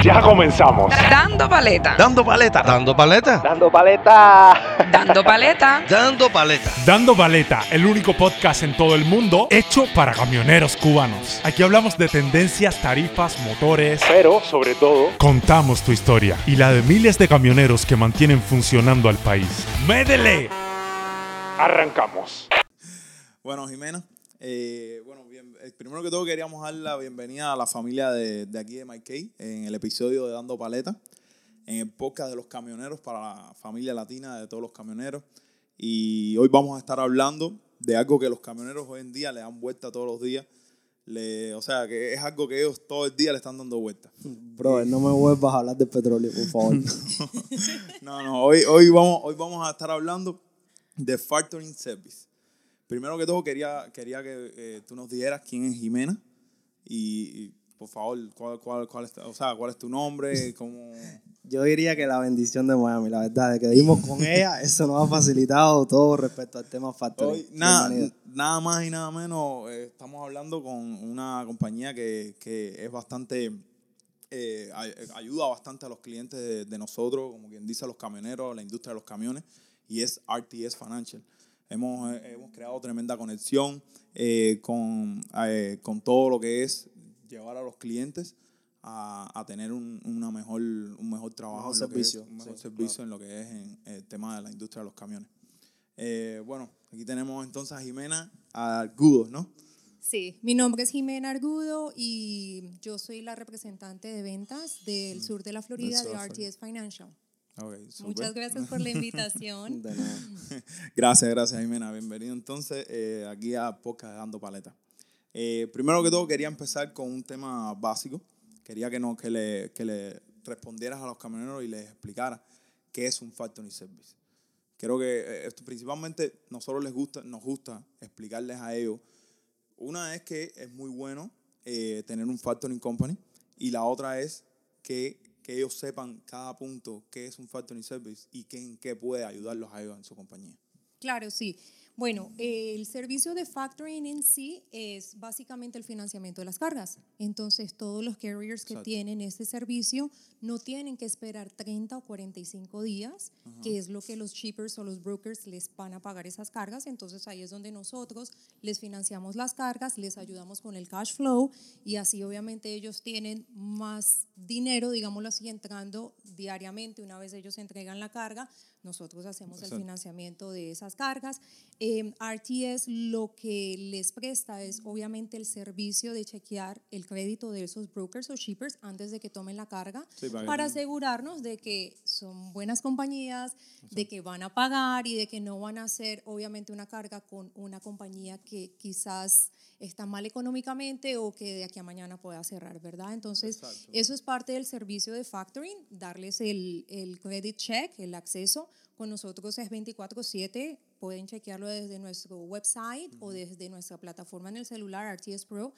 Ya comenzamos. Dando paleta. Dando paleta. Dando paleta. Dando paleta. Dando paleta. Dando paleta. Dando Baleta, el único podcast en todo el mundo hecho para camioneros cubanos. Aquí hablamos de tendencias, tarifas, motores. Pero, sobre todo, Contamos tu historia y la de miles de camioneros que mantienen funcionando al país. ¡Médele! Arrancamos. Bueno, Jimena, eh, bueno, eh, primero que todo queríamos dar la bienvenida a la familia de, de aquí de Mike en el episodio de Dando Paleta, en el podcast de los camioneros para la familia latina de todos los camioneros. Y hoy vamos a estar hablando de algo que los camioneros hoy en día le dan vuelta todos los días. Le, o sea, que es algo que ellos todo el día le están dando vuelta. Bro, no me vuelvas a hablar del petróleo, por favor. No, no, hoy, hoy, vamos, hoy vamos a estar hablando de Factoring Service. Primero que todo, quería, quería que eh, tú nos dijeras quién es Jimena y, y, por favor, cuál, cuál, cuál, es, o sea, cuál es tu nombre, cómo... Yo diría que la bendición de Miami, la verdad, de que vivimos con ella, eso nos ha facilitado todo respecto al tema factoring. Hoy, nada, nada más y nada menos, eh, estamos hablando con una compañía que, que es bastante, eh, ay- ayuda bastante a los clientes de, de nosotros, como quien dice, a los camioneros, a la industria de los camiones, y es RTS Financial. Hemos, eh, hemos creado tremenda conexión eh, con, eh, con todo lo que es llevar a los clientes a, a tener un, una mejor, un mejor trabajo, Mejor que es- servicio, un mejor sí, servicio en lo que es en el tema de la industria de los camiones. Eh, bueno, aquí tenemos entonces a Jimena Argudo, ¿no? Sí, mi nombre es Jimena Argudo y yo soy la representante de ventas del sur de la Florida de. RTS Financial. Ok, súper. Muchas gracias por la invitación. De nada. Gracias, gracias Jimena. Bienvenido entonces eh, aquí a Podcast Dando Paleta. Eh, primero que todo quería empezar con un tema básico. Quería que, no, que, le, que le respondieras a los camioneros y les explicaras qué es un factoring service. Creo que eh, esto principalmente nosotros les gusta, nos gusta explicarles a ellos. Una es que es muy bueno eh, tener un factoring company y la otra es que, que ellos sepan cada punto qué es un factoring service y qué, en qué puede ayudarlos a ellos en su compañía. Claro, sí. Bueno, eh, el servicio de factoring en sí es básicamente el financiamiento de las cargas. Entonces, todos los carriers que Exacto. tienen este servicio no tienen que esperar 30 o 45 días, que es lo que los shippers o los brokers les van a pagar esas cargas. Entonces, ahí es donde nosotros les financiamos las cargas, les ayudamos con el cash flow y así obviamente ellos tienen más dinero, digámoslo así, entrando diariamente. Una vez ellos entregan la carga, nosotros hacemos el Exacto. financiamiento de esas cargas. Eh, RTS lo que les presta es obviamente el servicio de chequear el crédito de esos brokers o shippers antes de que tomen la carga Sí, para asegurarnos de que son buenas compañías, de que van a pagar y de que no van a hacer obviamente una carga con una compañía que quizás está mal económicamente o que de aquí a mañana pueda cerrar, ¿verdad? Entonces, Exacto. eso es parte del servicio de factoring, darles el, el credit check, el acceso. Con nosotros es 24/7, pueden chequearlo desde nuestro website o desde nuestra plataforma en el celular, RTS Pro.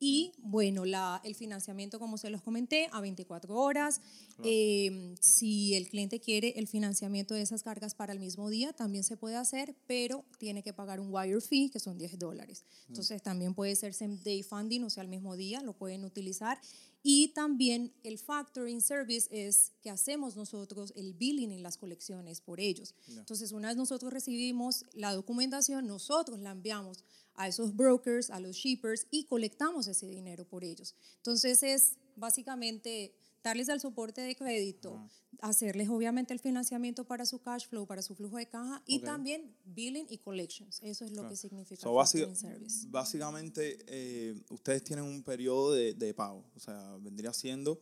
Y bueno, la, el financiamiento, como se los comenté, a 24 horas. Eh, si el cliente quiere el financiamiento de esas cargas para el mismo día, también se puede hacer, pero tiene que pagar un wire fee, que son 10 dólares. Entonces también puede ser same day funding, o sea, al mismo día lo pueden utilizar. Y también el factoring service es que hacemos nosotros el billing en las colecciones por ellos. Entonces, una vez nosotros recibimos la documentación, nosotros la enviamos a esos brokers, a los shippers y colectamos ese dinero por ellos. Entonces, es básicamente darles el soporte de crédito, hacerles obviamente el financiamiento para su cash flow, para su flujo de caja y también billing y collections. Eso es lo que significa So, factoring service. básicamente, eh, ustedes tienen un periodo de, de pago. O sea, vendría siendo,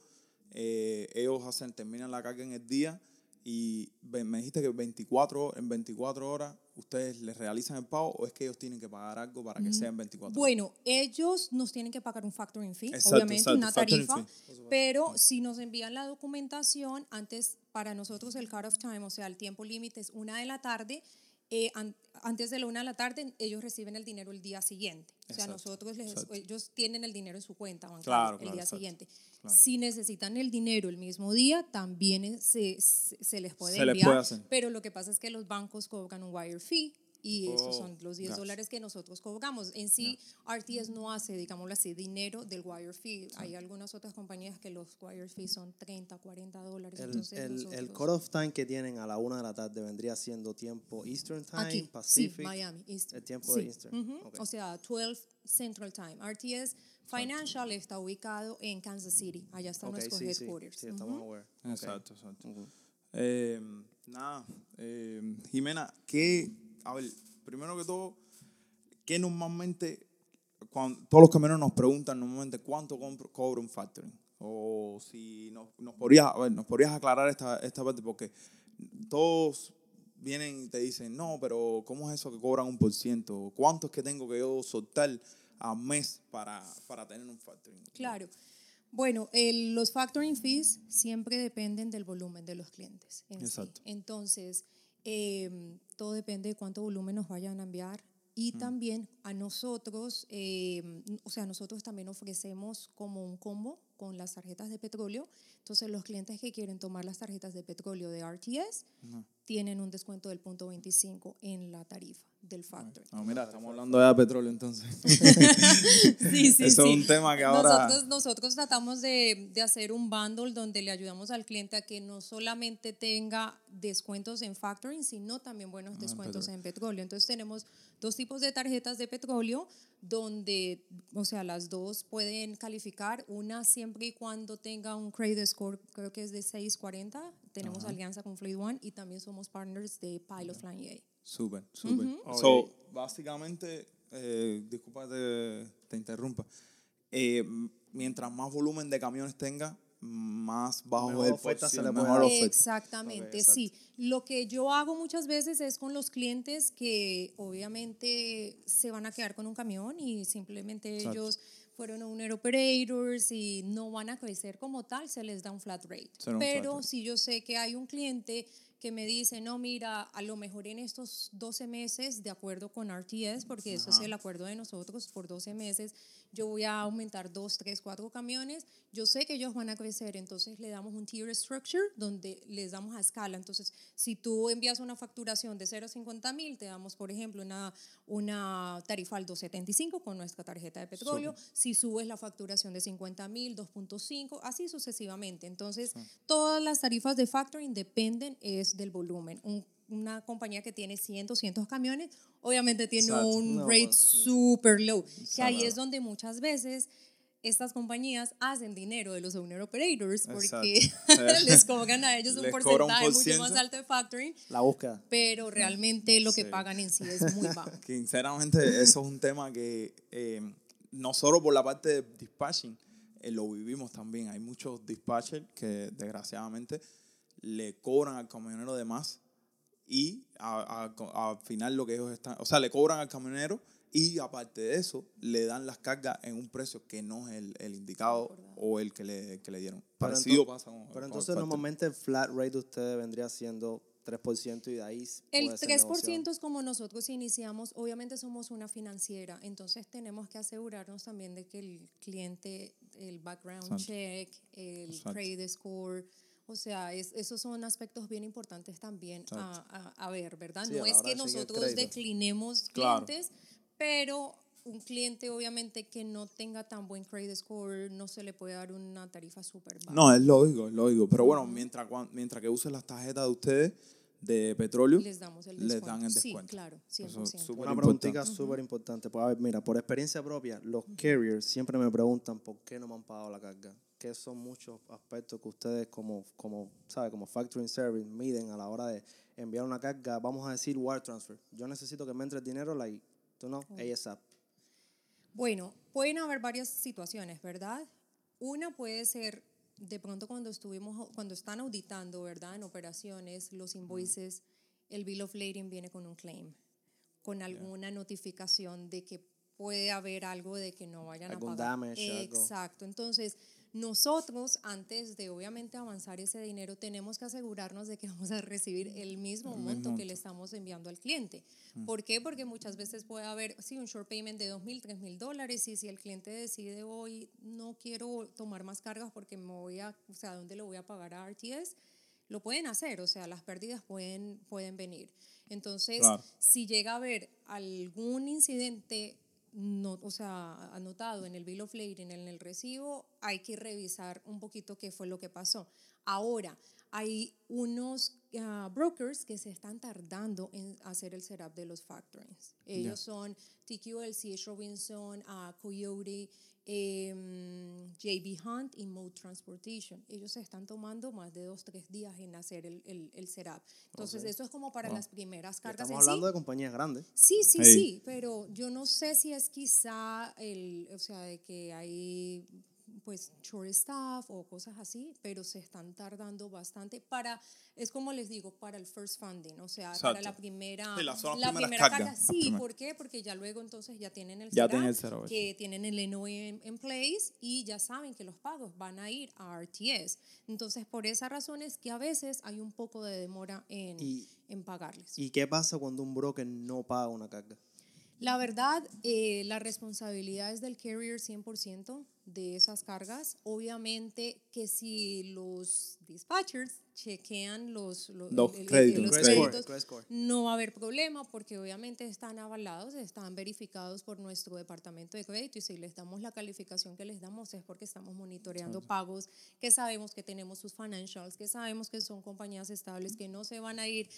eh, ellos hacen, terminan la carga en el día y me dijiste que 24, en 24 horas ustedes les realizan el pago o es que ellos tienen que pagar algo para que sea en 24 horas. Bueno, ellos nos tienen que pagar un factoring fee, Exacto, obviamente, exacto, una tarifa, pero si nos envían la documentación, antes para nosotros el cut-off time, o sea, el tiempo límite es una de la tarde, eh, an- antes de la una de la tarde ellos reciben el dinero el día siguiente. O sea, nosotros les, ellos tienen el dinero en su cuenta bancaria Claro, el claro, día exacto, siguiente. claro. Si necesitan el dinero el mismo día, también se, se, se les puede Se les enviar, puede hacer. pero lo que pasa es que los bancos cobran un wire fee y esos Oh, son los 10 gotcha. dólares que nosotros cobramos. En sí, RTS no hace, digámoslo así, dinero del wire fee. Hay algunas otras compañías que los wire fees son 30, 40 dólares. El, entonces el, el cut-off time que tienen a la una de la tarde vendría siendo tiempo Eastern Time, Aquí, Pacific. sí, Miami, Eastern. el tiempo Sí, de Eastern. O sea, 12 Central Time. RTS Financial está ubicado en Kansas City. Allá están Ok, nuestros sí, sí, headquarters. sí, estamos aware. Ok. Exacto, exacto. Eh, nada, eh, Jimena, ¿qué, a ver, primero que todo, ¿qué normalmente, cuando, todos los camioneros nos preguntan normalmente cuánto compro- cobra un factoring? O si nos, nos, podrías, a ver, nos podrías aclarar esta, esta parte, porque todos vienen y te dicen, no, pero ¿cómo es eso que cobran un por ciento? ¿Cuánto es que tengo que yo soltar al mes para, para tener un factoring? Claro. Bueno, el- los factoring fees siempre dependen del volumen de los clientes. en sí. Exacto. Entonces, eh, todo depende de cuánto volumen nos vayan a enviar. Y también a nosotros, eh, o sea, nosotros también ofrecemos como un combo con las tarjetas de petróleo. Entonces, los clientes que quieren tomar las tarjetas de petróleo de RTS tienen un descuento del punto 25 en la tarifa del factoring. No, mira, estamos hablando de petróleo entonces. Sí, sí, Eso sí. es un tema que ahora... Nosotros, nosotros tratamos de, de hacer un bundle donde le ayudamos al cliente a que no solamente tenga descuentos en factoring, sino también buenos descuentos en petróleo. Entonces tenemos dos tipos de tarjetas de petróleo donde, o sea, las dos pueden calificar, una siempre y cuando tenga un credit score, creo que es de 640, tenemos alianza con Fleet One y también somos partners de Pilot Flying A. Súper, súper. Ok. So, básicamente, eh, disculpa te, te interrumpa, eh, mientras más volumen de camiones tenga, más bajo Mejor el oferta se porcentaje, le puede mejor oferta. Exactamente, sí. Lo que yo hago muchas veces es con los clientes que obviamente se van a quedar con un camión y simplemente Exacto. ellos fueron owner operators y no van a crecer como tal, se les da un flat rate. Pero rate. si yo sé que hay un cliente que me dice, no, mira, a lo mejor en estos 12 meses, de acuerdo con RTS, porque eso es el acuerdo de nosotros, por 12 meses, yo voy a aumentar 2, 3, 4 camiones, yo sé que ellos van a crecer, entonces le damos un tier structure donde les damos a escala. Entonces, si tú envías una facturación de 0 a 50 mil, te damos, por ejemplo, una, una tarifa al 275 con nuestra tarjeta de petróleo. Si subes la facturación de 50 mil, 2.5, así sucesivamente. Entonces, todas las tarifas de factoring dependen es del volumen. Un- una compañía que tiene 100, 200 camiones, obviamente tiene Exacto. un No, rate pues, super low. Que ahí es donde muchas veces estas compañías hacen dinero de los owner operators porque les cobran a ellos un un porcentaje por mucho más alto de factoring, La búsqueda. pero realmente lo que Sí. pagan en sí es muy bajo. Sinceramente, eso es un tema que eh, no solo por la parte de dispatching, eh, lo vivimos también. Hay muchos dispatchers que desgraciadamente le cobran al camionero de más y a- a- al final lo que ellos están, o sea, le cobran al camionero y aparte de eso, le dan las cargas en un precio que no es el, el indicado o el que le, que le dieron. Pero Parecido ento- pasa con Pero entonces normalmente el flat rate de ustedes vendría siendo 3% y de ahí El puede ser 3% negociado. es como nosotros iniciamos, obviamente somos una financiera, entonces tenemos que asegurarnos también de que el cliente, el background Exacto. check, el Exacto. credit score, o sea, es- esos son aspectos bien importantes también a, a- a ver, ¿verdad? Sí, a no es que nosotros declinemos Claro. clientes, pero un cliente obviamente que no tenga tan buen credit score no se le puede dar una tarifa súper baja. No, es lógico, es lógico. Pero bueno, mientras, mientras que usen las tarjetas de ustedes de petróleo, Les damos el les descuento. dan el Sí, descuento. claro, Eso 100%. es súper Una importante. preguntita súper importante. Pues a ver, mira, por experiencia propia, los carriers siempre me preguntan por qué no me han pagado la carga. Que son muchos aspectos que ustedes como, como, ¿sabe? Como factoring service miden a la hora de enviar una carga, vamos a decir wire transfer. Yo necesito que me entre el dinero, like, tú no, ASAP. Bueno, pueden haber varias situaciones, ¿verdad? Una puede ser de pronto cuando estuvimos, cuando están auditando, ¿verdad? En operaciones, los invoices, el bill of lading viene con un claim, con alguna notificación de que puede haber algo de que no vayan Algún a pagar. damage, algo. Exacto. Entonces, nosotros, antes de obviamente avanzar ese dinero, tenemos que asegurarnos de que vamos a recibir el mismo El monto que le estamos enviando al cliente. ¿Por qué? Porque muchas veces puede haber, sí, un short payment de 2.000, 3.000 dólares y si el cliente decide hoy no quiero tomar más cargas porque me voy a, o sea, ¿dónde lo voy a pagar a RTS? lo pueden hacer, o sea, las pérdidas pueden, pueden venir. Entonces, Claro. si llega a haber algún incidente no, o sea, anotado en el bill of lading, en el recibo, hay que revisar un poquito qué fue lo que pasó. Ahora, hay unos ah, brokers que se están tardando en hacer el setup de los factorings. Ellos son TQLC, H. Robinson, ah, Coyote, em, JB Hunt y Mode Transportation. Ellos se están tomando más de dos, tres días en hacer el, el, el setup. Entonces, eso es como para las primeras cargas Estamos en sí. hablando de compañías grandes. Sí, sí, Hey. sí, pero yo no sé si es quizá el, o sea, de que hay pues short staff o cosas así, pero se están tardando bastante para, es como les digo, para el first funding, o sea, para la primera, Sí, la primera carga. Sí. ¿por qué? Porque ya luego entonces ya tienen el Ya tienen el que tienen el NOE en, en place y ya saben que los pagos van a ir a RTS. Entonces, por esa razón es que a veces hay un poco de demora en, Y- en pagarles. ¿Y qué pasa cuando un broker no paga una carga? La verdad, eh, la responsabilidad es del carrier 100% de esas cargas. Obviamente que si los dispatchers chequean los, los, Los el- el- créditos, los Credit score, créditos, credit score. no va a haber problema porque obviamente están avalados, están verificados por nuestro departamento de crédito y si les damos la calificación que les damos es porque estamos monitoreando pagos, que sabemos que tenemos sus financials, que sabemos que son compañías estables, que no se van a ir,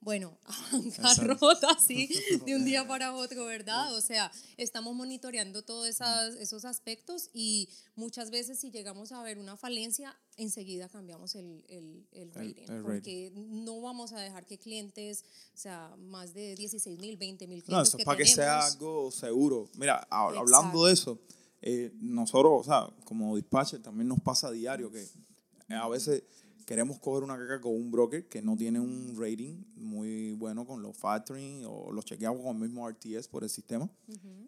bueno, bancarrota así de un día para otro, ¿verdad? O sea, estamos monitoreando todos esas- esos aspectos y muchas veces si llegamos a ver una falencia, enseguida cambiamos el, el, el rating, el rating. porque no vamos a dejar que clientes, o sea, más de 16 mil, 20 mil clientes No, eso es para que sea algo seguro. Mira, Exacto. hablando de eso, eh, nosotros, o sea, como dispatcher, también nos pasa a diario que a veces queremos coger una caca con un broker que no tiene un rating muy bueno con los factoring o los chequeamos con el mismo RTS por el sistema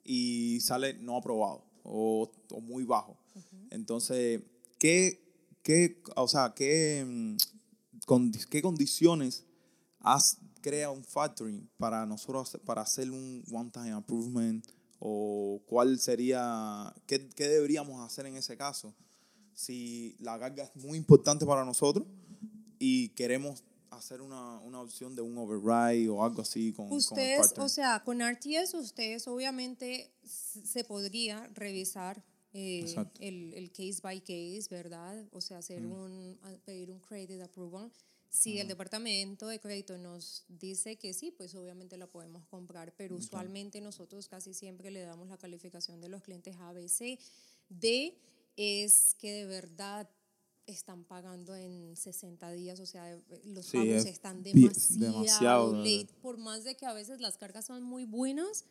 y sale no aprobado o, o muy bajo. Entonces, ¿qué, qué, o sea, qué, mm, condi- qué condiciones crea un factoring para nosotros hacer- para hacer un one time improvement o cuál sería qué, qué deberíamos hacer en ese caso si la carga es muy importante para nosotros y queremos hacer una, una opción de un override o algo así con, con el Ustedes, o sea, con RTS, ustedes obviamente se podría revisar eh, el, el case by case, ¿verdad? O sea, hacer un, a- pedir un credit approval. Si el departamento de crédito nos dice que sí, pues obviamente la podemos comprar, pero usualmente nosotros casi siempre le damos la calificación de los clientes A, B, C. D es que de verdad están pagando en 60 días, o sea, los Sí, pagos es están demasiado, demasiado, de late, por más de que a veces las cargas son muy buenas,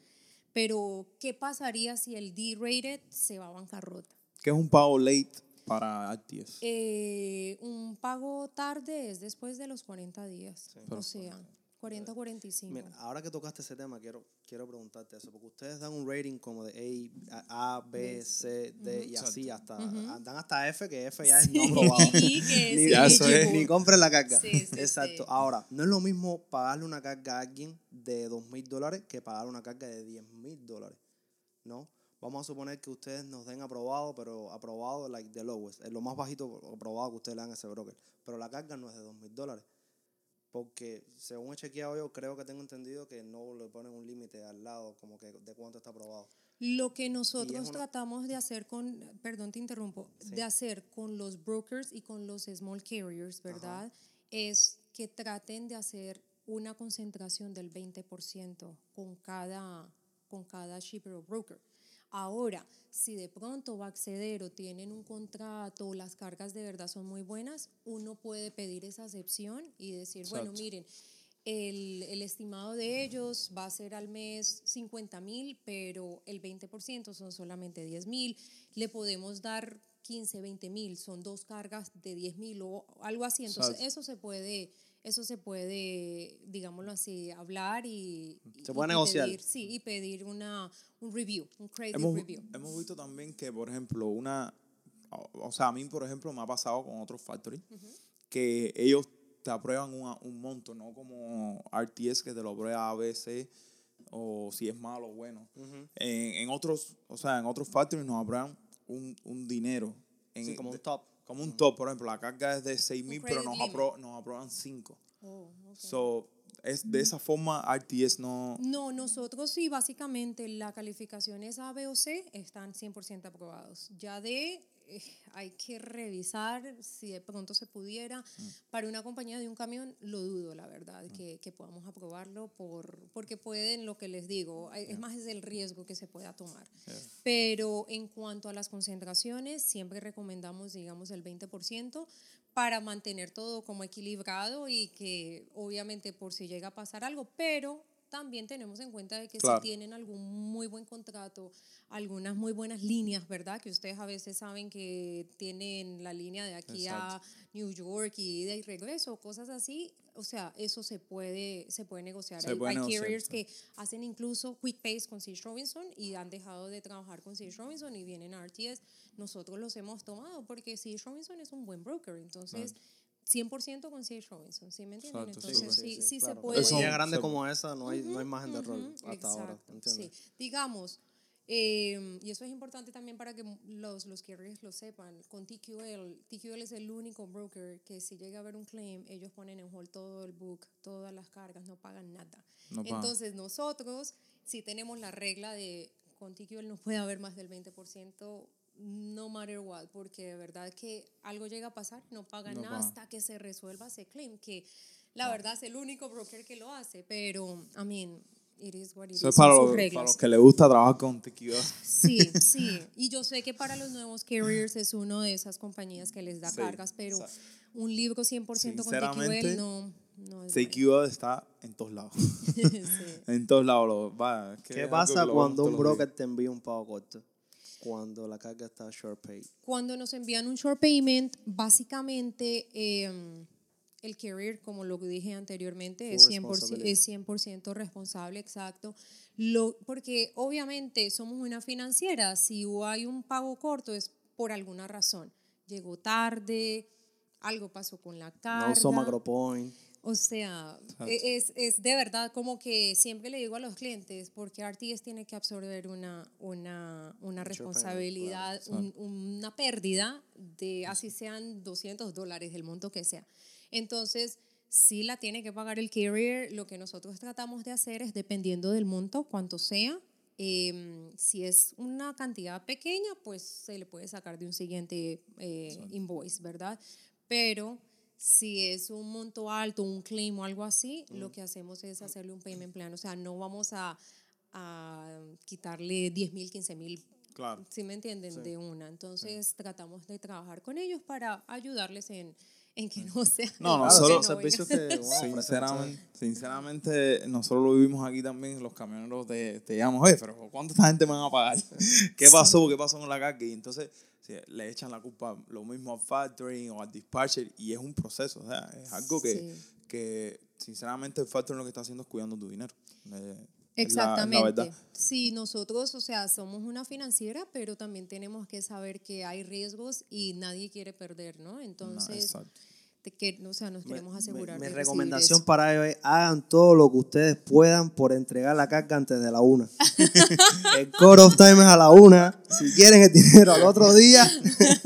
pero ¿qué pasaría si el D-rated se va a bancarrota? ¿Qué es un pago late para RTS? Eh, un pago tarde es después de los 40 días, o sea, 40 45. Mira, ahora que tocaste ese tema, quiero, quiero preguntarte eso, porque ustedes dan un rating como de A, A B, C, D y así hasta, dan hasta F, que F ya es no aprobado. Sí, ni, sí, Ya, eso es. ni compre la carga. Sí, sí, Exacto. sí. Ahora, no es lo mismo pagarle una carga a alguien de dos mil dólares que pagarle una carga de 10 mil dólares. ¿No? Vamos a suponer que ustedes nos den aprobado, pero aprobado like the lowest, es lo más bajito aprobado que ustedes le dan a ese broker. Pero la carga no es de dos mil dólares. Porque según he chequeado yo, creo que tengo entendido que no le ponen un límite al lado, como que de cuánto está aprobado. Lo que nosotros una- tratamos de hacer con, perdón te interrumpo, de hacer con los brokers y con los small carriers, ¿verdad? Es que traten de hacer una concentración del 20% con cada, con cada shipper o broker. Ahora, si de pronto va a acceder o tienen un contrato o las cargas de verdad son muy buenas, uno puede pedir esa excepción y decir, bueno, miren, el, el estimado de ellos va a ser al mes 50 mil, pero el 20% son solamente 10 mil. Le podemos dar 15, 20 mil, son dos cargas de 10 mil o algo así. Entonces, Exacto. eso se puede, eso se puede, digámoslo así, hablar y. Se puede y negociar. pedir- sí, y pedir una, un review, un credit hemos, review. hemos visto también que, por ejemplo, una, o, sea, a mí, por ejemplo, me ha pasado con otros factory, que ellos te aprueban una- un monto, no como RTS que te lo aprueba A, C, o si es malo o bueno. en, en otros, o sea, en otros factories nos aprueban un, un dinero. En, Sí, como un top. Como un top, por ejemplo, la carga es de 6 mil, pero credit nos, apro- nos aprueban 5. Oh, ok. So, es de esa forma RTS no... No, nosotros sí, básicamente la calificación es A, B o C, están 100% aprobados. Ya de, eh, hay que revisar si de pronto se pudiera. Para una compañía de un camión, lo dudo, la verdad, que, que podamos aprobarlo, por, porque pueden, lo que les digo, es más es el riesgo que se pueda tomar. Pero en cuanto a las concentraciones, siempre recomendamos, digamos, el 20% para mantener todo como equilibrado y que obviamente por si llega a pasar algo, pero también tenemos en cuenta de que Claro. si tienen algún muy buen contrato, algunas muy buenas líneas, ¿verdad? Que ustedes a veces saben que tienen la línea de aquí a New York y de regreso, cosas así, o sea, eso se puede, se puede negociar. Se hay puede hay negociar, carriers que hacen incluso quick pays con C. Robinson y han dejado de trabajar con C. Robinson y vienen a RTS. Nosotros los hemos tomado porque C. Robinson es un buen broker, entonces 100% con C. Robinson, ¿sí me entienden? Exacto, entonces sí, sí, se claro. puede. Eso- Compañía grande se- como esa no hay, no hay margen de error hasta ahora, exacto, ¿entiendes? sí. Digamos, eh, y eso es importante también para que los, los carriers lo sepan, con TQL, TQL es el único broker que si llega a haber un claim, ellos ponen en hold todo el book, todas las cargas, no pagan nada. No pagan. Entonces nosotros, si tenemos la regla de con TQL no puede haber más del 20%, no matter what, porque de verdad que algo llega a pasar, no pagan No nada hasta que se resuelva ese claim, que la verdad es el único broker que lo hace, pero, I mean, it is what it Eso is, es para los, para los que les gusta trabajar con tequila. Sí, sí. Y yo sé que para los nuevos carriers es uno de esas compañías que les da Sí, cargas, pero exacto. un libro 100% con TQL no, no es TQL está en todos lados. bueno. Sí. en todos lados. Lo, va, ¿Qué pasa cuando un broker te envía un pago corto? Cuando la carga está short pay. Cuando nos envían un short payment, básicamente eh, el carrier, como lo dije anteriormente, es Full 100%, responsibility. es 100% responsable, exacto. Lo, porque obviamente somos una financiera, si hay un pago corto es por alguna razón. Llegó tarde, algo pasó con la carga. No usó macropoint. O sea, e- es, es de verdad como que siempre le digo a los clientes, porque RTS tiene que absorber una, una, una responsabilidad, un- una pérdida de así sean 200 dólares, el monto que sea. Entonces, sí la tiene que pagar el carrier. Lo que nosotros tratamos de hacer es, dependiendo del monto, cuanto sea, em, si es una cantidad pequeña, pues se le puede sacar de un siguiente eh, invoice, ¿verdad? Pero si es un monto alto, un claim o algo así, lo que hacemos es hacerle un payment plan. O sea, no vamos a, a quitarle 10 mil, 15 mil, Claro. ¿sí me entienden? De una. Entonces tratamos de trabajar con ellos para ayudarles en, en que no sea... No, nosotros- no servicios que wow, Sinceramente, sinceramente, nosotros lo vivimos aquí también, los camioneros te, te llaman, oye, pero ¿cuánto esta gente me van a pagar? ¿Qué pasó? ¿Qué pasó con la carga? Y entonces sí, le echan la culpa lo mismo al factoring o al dispatcher y es un proceso, o sea, es algo que, Sí. que sinceramente el factoring lo que está haciendo es cuidando tu dinero. La- la Exactamente. sí, nosotros, o sea, somos una financiera, pero también tenemos que saber que hay riesgos y nadie quiere perder, ¿no? Entonces. Te que, o sea, nos queremos asegurar Mi, recomendación para ellos es hagan todo lo que ustedes puedan por entregar la carga antes de la una. el core of time es a la una. Si quieren el dinero al otro día,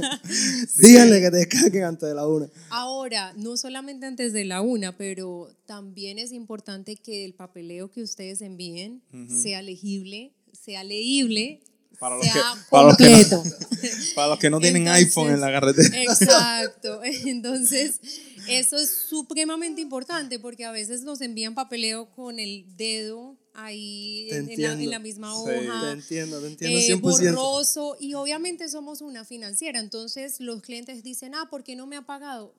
díganle que te descarguen antes de la una. Ahora, no solamente antes de la una, pero también es importante que el papeleo que ustedes envíen sea legible, sea leíble, Para los que- para los que no-. Para los que no tienen Entonces, iPhone en la carretera. Exacto. Entonces, eso es supremamente importante porque a veces nos envían papeleo con el dedo ahí en, la, entiendo. en la misma Sí. hoja. Te entiendo, te entiendo eh, 100%. borroso y obviamente somos una financiera, entonces los clientes dicen, ah, ¿por qué no me ha pagado?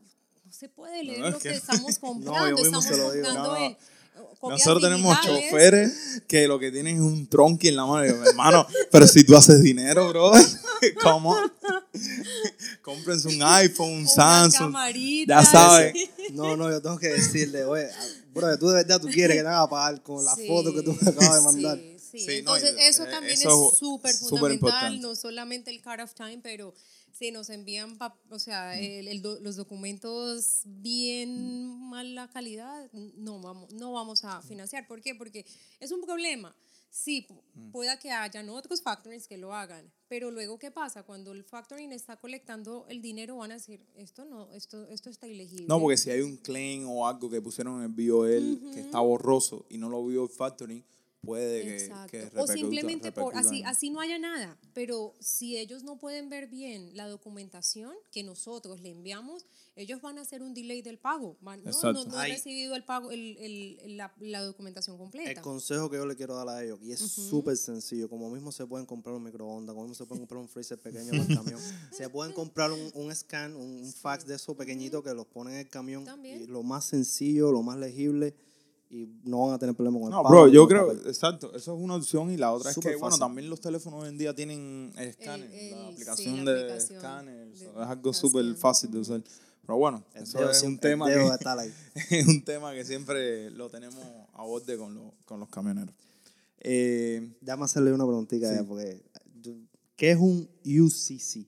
No se puede leer No, es lo que estamos comprando, estamos comprando Nosotros tenemos digitales. choferes que lo que tienen es un tronqui en la mano. Y yo, hermano, pero si tú haces dinero, bro, ¿cómo? Cómprense un iPhone, un Una Samsung. camarita, Ya saben. sí. No, no, yo tengo que decirle, oye, bro, tú de verdad tú quieres que te haga pagar con la Sí, foto que tú me acabas de mandar. Sí, sí. Sí, no, Entonces, y- eso eh, también eso es súper fundamental, no solamente el cut of time, pero si nos envían, o sea, Mm. el- el los documentos bien mala calidad, no vamos, no vamos a financiar. ¿Por qué? Porque es un problema. Sí, pu- pueda que hayan otros factorings que lo hagan, pero luego ¿qué pasa? Cuando el factoring está colectando el dinero van a decir, esto no, esto, esto está ilegible. No, porque si hay un claim o algo que pusieron en el BOL que está borroso y no lo vio el factoring, puede que, Exacto. que o repercuta- simplemente por así, en- así no haya nada. Pero si ellos no pueden ver bien la documentación que nosotros le enviamos, ellos van a hacer un delay del pago. Van- no, no, Ay. recibido el pago, el, el- la, la documentación El completa. consejo que yo le quiero dar a ellos, y es súper sencillo, como mismo se pueden comprar un microondas, como mismo se pueden comprar un freezer pequeño para el camión, se pueden comprar un, un scan, un, un fax de esos pequeñitos que los ponen en el camión, También. y lo más sencillo, lo más legible, y no van a tener problema con el No, pago bro, yo creo, papel. exacto, eso es una opción y la otra es Súper que, bueno, fácil. también los teléfonos hoy en día tienen escáner, la sí, aplicación la de aplicación escáner, es algo súper es. fácil de usar. Pero bueno, El eso dedo es un tema que, es un tema que siempre lo tenemos a borde con, los- con los camioneros. Eh, Déjame hacerle una preguntita ya, porque ¿qué es un UCC?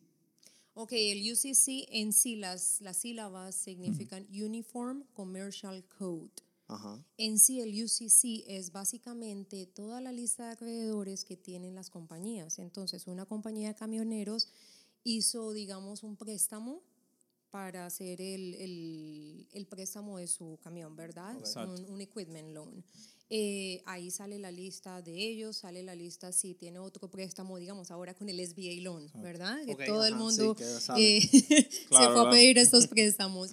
Ok, el UCC en sí, las, las sílabas significan Uniform Commercial Code. Ajá. En sí, el UCC es básicamente toda la lista de acreedores que tienen las compañías. Entonces, una compañía de camioneros hizo, digamos, un préstamo para hacer el, el- el préstamo de su camión, ¿verdad? Un, un equipment loan. Eh, ahí sale la lista de ellos, sale la lista si tiene otro préstamo, digamos, ahora con el SBA loan, ¿verdad? Que Ok, todo el mundo sí, que eh, se Claro, fue a claro. pedir estos préstamos.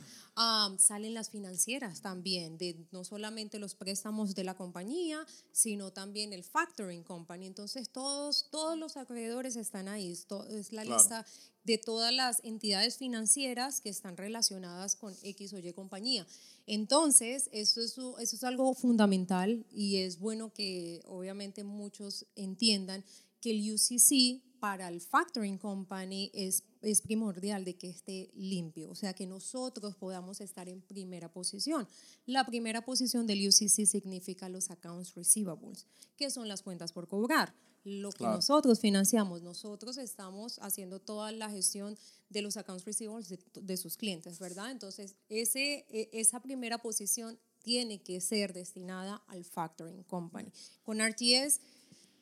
Salen las financieras también, de no solamente los préstamos de la compañía, sino también el factoring company. Entonces, todos, todos los acreedores están ahí. Esto es la Claro. lista de todas las entidades financieras que están relacionadas con X o Y compañía. Entonces, eso es, eso es algo fundamental y es bueno que obviamente muchos entiendan que el UCC para el factoring company es, es primordial de que esté limpio, o sea, que nosotros podamos estar en primera posición. La primera posición del UCC significa los accounts receivables, que son las cuentas por cobrar. Lo que Claro. nosotros financiamos, nosotros estamos haciendo toda la gestión de los accounts receivables de, de sus clientes, ¿verdad? Entonces, ese, e- esa primera posición tiene que ser destinada al factoring company. Con RTS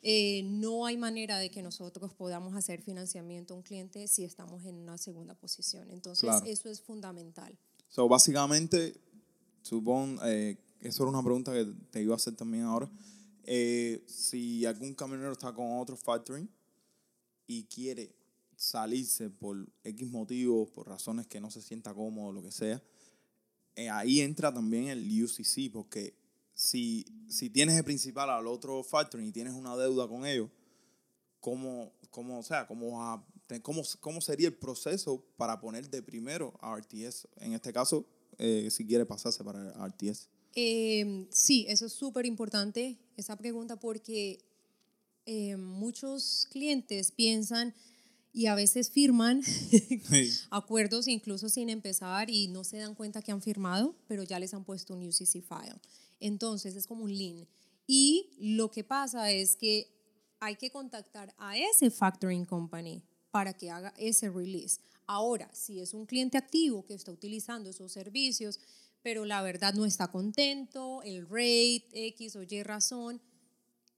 eh, no hay manera de que nosotros podamos hacer financiamiento a un cliente si estamos en una segunda posición. Entonces, Claro. eso es fundamental. So, básicamente, supón, eh, eso era una pregunta que te iba a hacer también ahora. Eh, si algún camionero está con otro factoring y quiere salirse por X motivos, por razones que no se sienta cómodo, lo que sea, eh, ahí entra también el UCC, porque si, si tienes el principal al otro factoring y tienes una deuda con ellos, ¿cómo, cómo, o sea, cómo, a cómo, cómo sería el proceso para poner de primero a RTS? En este caso, eh, si quiere pasarse para RTS. Eh, sí, eso es súper importante, esa pregunta, porque eh, muchos clientes piensan y a veces firman acuerdos incluso sin empezar y no se dan cuenta que han firmado, pero ya les han puesto un UCC file. Entonces es como un lien. Y lo que pasa es que hay que contactar a ese factoring company para que haga ese release. Ahora, si es un cliente activo que está utilizando esos servicios, pero la verdad no está contento, el rate, X o Y razón,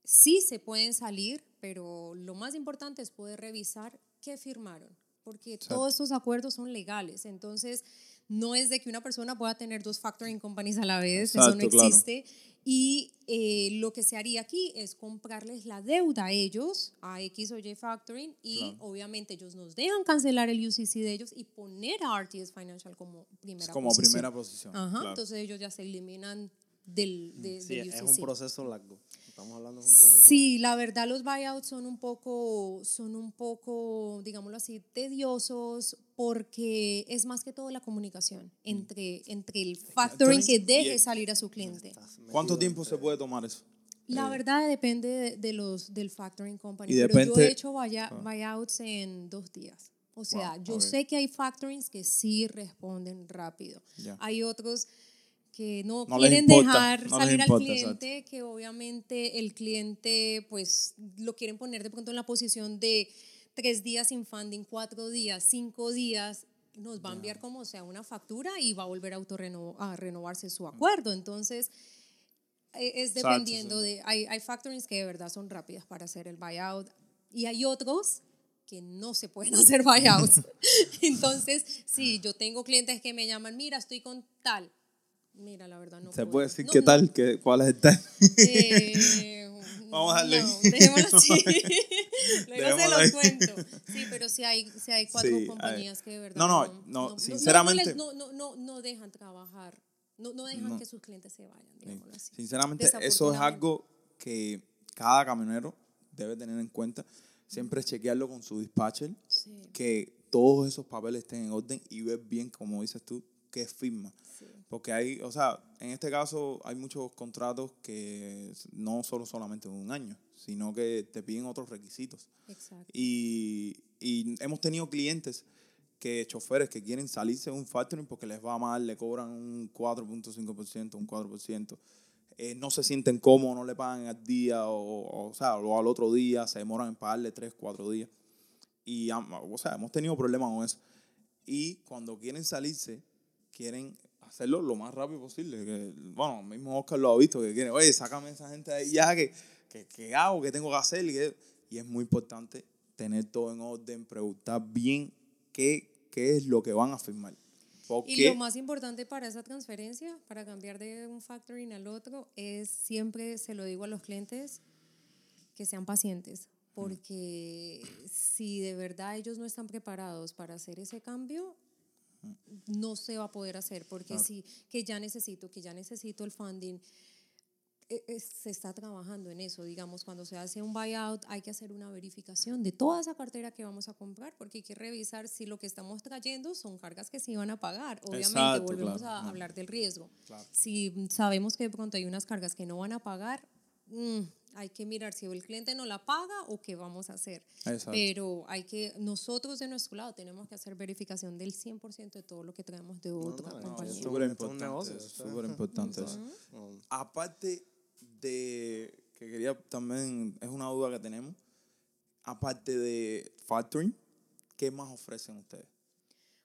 sí se pueden salir, pero lo más importante es poder revisar qué firmaron, porque todos estos acuerdos son legales. Entonces, no es de que una persona pueda tener dos factoring companies a la vez, eso no Exacto, claro. existe. Y eh, lo que se haría aquí es comprarles la deuda a ellos, a X o Y Factoring, y Claro. obviamente ellos nos dejan cancelar el UCC de ellos y poner a RTS Financial como primera Es como posición. primera posición. Ajá, claro. entonces ellos ya se eliminan del, de, Sí, del es UCC. un proceso largo. Estamos hablando de un proceso Sí, la verdad los buyouts son un poco, son un poco, digámoslo así, tediosos porque es más que todo la comunicación entre, entre el factoring que deje salir a su cliente. ¿Cuánto tiempo se puede tomar eso? La Eh, verdad depende de, de los del factoring company, Y pero yo depende- he hecho buya- buyouts en dos días. O sea, Wow, yo sé que hay factorings que sí responden rápido. Ya. Hay otros que no, No quieren importa, dejar no salir importa, al cliente, que obviamente el cliente pues lo quieren poner de pronto en la posición de tres días sin funding, cuatro días, cinco días, nos va a enviar como sea una factura y va a volver a, autorreno- a renovarse su acuerdo. Entonces, Eh, Es Exacto, dependiendo de, hay, hay factorings que de verdad son rápidas para hacer el buyout y hay otros que no se pueden hacer buyouts. Entonces, sí, yo tengo clientes que me llaman, mira, estoy con tal. Mira, la verdad no ¿Se puedo. puede decir No, qué no, tal? ¿Qué, ¿Cuál es el tal? eh, Vamos a darle. No, dejémoslo así. Luego se los cuento. Sí, pero sí hay, sí hay cuatro Sí, compañías que de verdad. No, no, no, les- sinceramente- No, no, no, no dejan trabajar. No, no dejan No. que sus clientes se vayan, digámoslo así. Sinceramente, eso es algo que cada camionero debe tener en cuenta. Siempre chequearlo con su dispatcher, Sí. que todos esos papeles estén en orden y ver bien, como dices tú, qué firma. Porque hay, o sea, en este caso hay muchos contratos que no solo solamente un año, sino que te piden otros requisitos. Exacto. Y, y hemos tenido clientes que choferes que quieren salirse de un factoring porque les va mal, le cobran un 4.5%, un 4%, eh, no se sienten cómodos, no le pagan al día o, o, o sea, o al otro día, se demoran en pagarle 3, 4 días. Y, o sea, hemos tenido problemas con eso. Y cuando quieren salirse, quieren hacerlo lo más rápido posible. Que, bueno, mismo Oscar lo ha visto, que quiere, oye, sácame a esa gente de ahí ya, que, que, que hago, que tengo que hacer. Y, que- y es muy importante tener todo en orden, preguntar bien qué, qué es lo que van a firmar. Porque, Y lo más importante para esa transferencia, para cambiar de un factoring al otro, es siempre, se lo digo a los clientes, que sean pacientes. Porque si de verdad ellos no están preparados para hacer ese cambio, no se va a poder hacer. Porque si que ya necesito, que ya necesito el funding, eh, eh, se está trabajando en eso. Digamos, cuando se hace un buyout, hay que hacer una verificación de toda esa cartera que vamos a comprar, porque hay que revisar si lo que estamos trayendo son cargas que se iban a pagar. Obviamente, Exacto, volvemos claro, a hablar del riesgo. Claro. Si sabemos que de pronto hay unas cargas que no van a pagar, mm, hay que mirar si el cliente no la paga o qué vamos a hacer. Exacto. Pero hay que, nosotros de nuestro lado tenemos que hacer verificación del 100% de todo lo que traemos de otra no, compañía. esto- súper es importante, súper importante. No, Aparte de que quería también, es una duda que tenemos, aparte de factoring, ¿qué más ofrecen ustedes?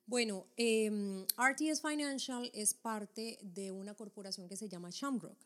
Bueno, em, RTS Financial es parte de una corporación que se llama Shamrock,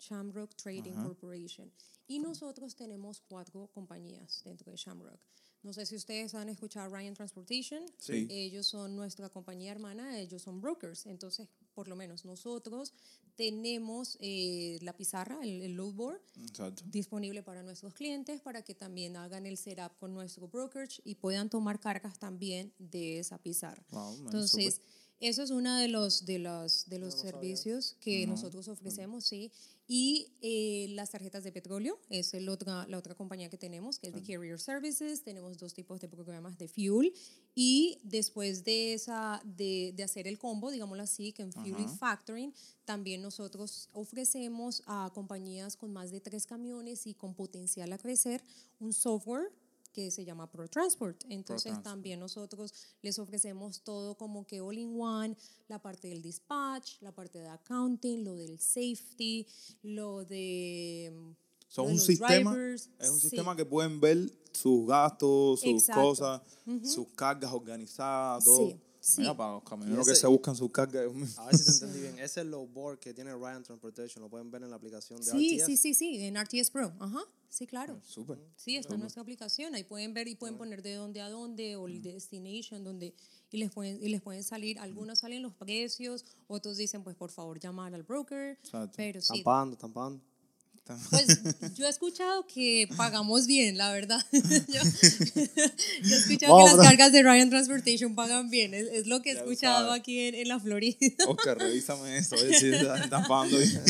Shamrock Trading Corporation. Y nosotros tenemos cuatro compañías dentro de Shamrock. No sé si ustedes han escuchado Ryan Transportation. Sí. Ellos son nuestra compañía hermana, ellos son brokers. Entonces, por lo menos nosotros tenemos eh, la pizarra, el, el load board, Exacto. disponible para nuestros clientes para que también hagan el setup con nuestro brokerage y puedan tomar cargas también de esa pizarra. Wow, man, Entonces, eso es uno de los, de los, de los servicios que nosotros ofrecemos, sí. Y eh, las tarjetas de petróleo, es el otra, la otra compañía que tenemos, que es de Carrier Services. Tenemos dos tipos de programas de fuel. Y después de, esa, de, de hacer el combo, digámoslo así, que en Fuel y Factoring, también nosotros ofrecemos a compañías con más de tres camiones y con potencial a crecer un software que se llama ProTransport. Entonces también nosotros les ofrecemos todo como que all in one, la parte del dispatch, la parte de accounting, lo del safety, lo de... mm, Son un sistema, drivers. es un Sí. sistema que pueden ver sus gastos, sus Exacto. cosas, sus cargas organizadas, todo. Sí, sí. Mira, para los camioneros que se buscan sus cargas. A ver si te entendí bien. Ese low board que tiene Ryan Transportation lo pueden ver en la aplicación de Sí, RTS. sí, sí, sí, en RTS Pro. Ajá, sí, claro. Súper. Sí, está en nuestra aplicación. Ahí pueden ver y pueden poner de dónde a dónde o el destination donde y les pueden y les pueden salir. Algunos salen los precios, otros dicen pues por favor llamar al broker. Exacto. Pero Están sí, pagando, están pagando. Pues yo he escuchado que pagamos bien, la verdad. yo, yo he escuchado Vamos, que las bro. cargas de Ryan Transportation pagan bien. Es, es lo que he Ya escuchado aquí en, en la Florida. Oscar, revísame eso, si están pagando bien.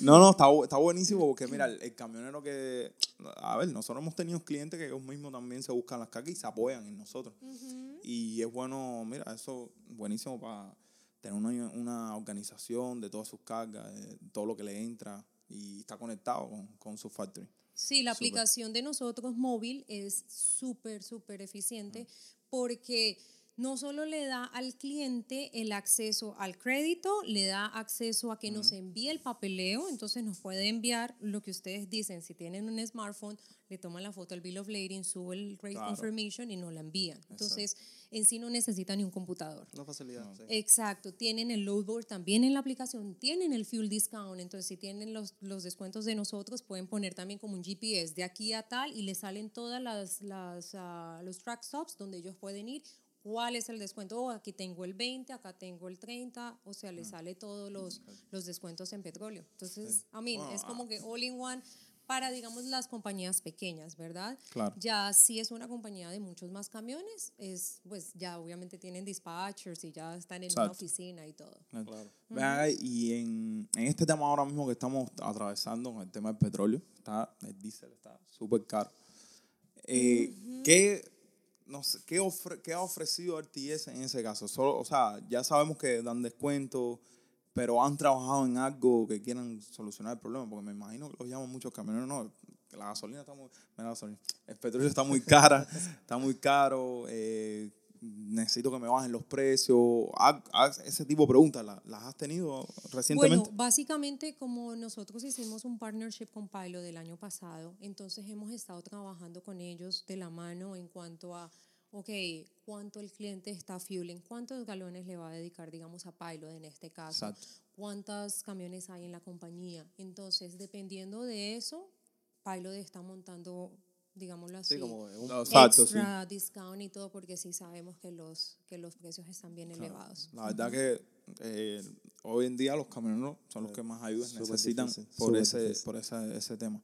No, no, está, está buenísimo porque mira, el, el camionero que, a ver, nosotros hemos tenido clientes que ellos mismos también se buscan las cargas y se apoyan en nosotros. Y es bueno, mira, eso buenísimo para tener una, una organización de todas sus cargas, de todo lo que le entra y está conectado con, con su factory. Sí, la aplicación de nosotros móvil es súper, súper eficiente porque no solo le da al cliente el acceso al crédito, le da acceso a que nos envíe el papeleo, entonces nos puede enviar lo que ustedes dicen, si tienen un smartphone, le toman la foto al bill of lading, sube el rate Claro. confirmation y nos la envían. Entonces, en sí no necesita ni un computador. Una facilidad. sí. Exacto, tienen el load board también en la aplicación, tienen el fuel discount, entonces si tienen los, los descuentos de nosotros pueden poner también como un GPS de aquí a tal y les salen todas las, las ah, los track stops donde ellos pueden ir, cuál es el descuento, oh, aquí tengo el 20, acá tengo el 30, o sea, les sale todos los, los descuentos en petróleo. Entonces, a mí es como que all in one para, digamos, las compañías pequeñas, ¿verdad? Claro. Ya si es una compañía de muchos más camiones, es pues ya obviamente tienen dispatchers y ya están en una Exacto. oficina y todo. Ven acá, y en, en este tema ahora mismo que estamos atravesando, con el tema del petróleo, está, el diésel está súper caro. Eh, ¿qué, no sé, ¿qué, ofre- qué ha ofrecido RTS en ese caso? Solo, o sea, ya sabemos que dan descuento, pero han trabajado en algo que quieran solucionar el problema, porque me imagino que los llaman muchos camioneros, no, la gasolina está muy, la gasolina, el petróleo está muy cara, está muy caro, eh, necesito que me bajen los precios, ese tipo de preguntas, ¿la- ¿las has tenido recientemente? Bueno, básicamente como nosotros hicimos un partnership con Pilo del año pasado, entonces hemos estado trabajando con ellos de la mano en cuanto a, ok, cuánto el cliente está fueling, cuántos galones le va a dedicar, digamos, a Pilo en este caso, Exacto. cuántos camiones hay en la compañía. Entonces, dependiendo de eso, Pilo está montando, digámoslo así, Sí, como un exacto, sí. extra discount y todo porque sí sabemos que los, que los precios están bien elevados. La verdad que eh, hoy en día los camioneros son los que más ayuda Súper necesitan difícil, por, ese, difícil. por ese, ese tema.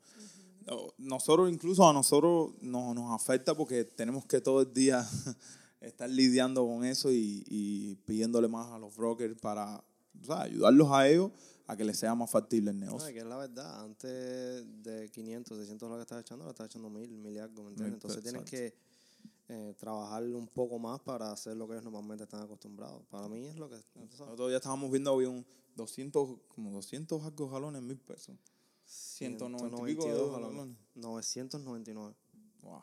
No, Nosotros, incluso a nosotros nos, nos afecta porque tenemos que todo el día estar lidiando con eso y, y pidiéndole más a los brokers para o sea, ayudarlos a ellos a que les sea más factible el No, negocio. es que es la verdad, antes de 500, 600 dólares que estás echando, lo estás echando mil, mil y algo, ¿me entiendes? Entonces tienes que eh, trabajar un poco más para hacer lo que ellos normalmente están acostumbrados. Para mí es lo que... Nosotros ya estábamos viendo hoy un 200, como 200 algo galones, mil pesos. 190 y pico de 192 galones. galones. 999. Wow,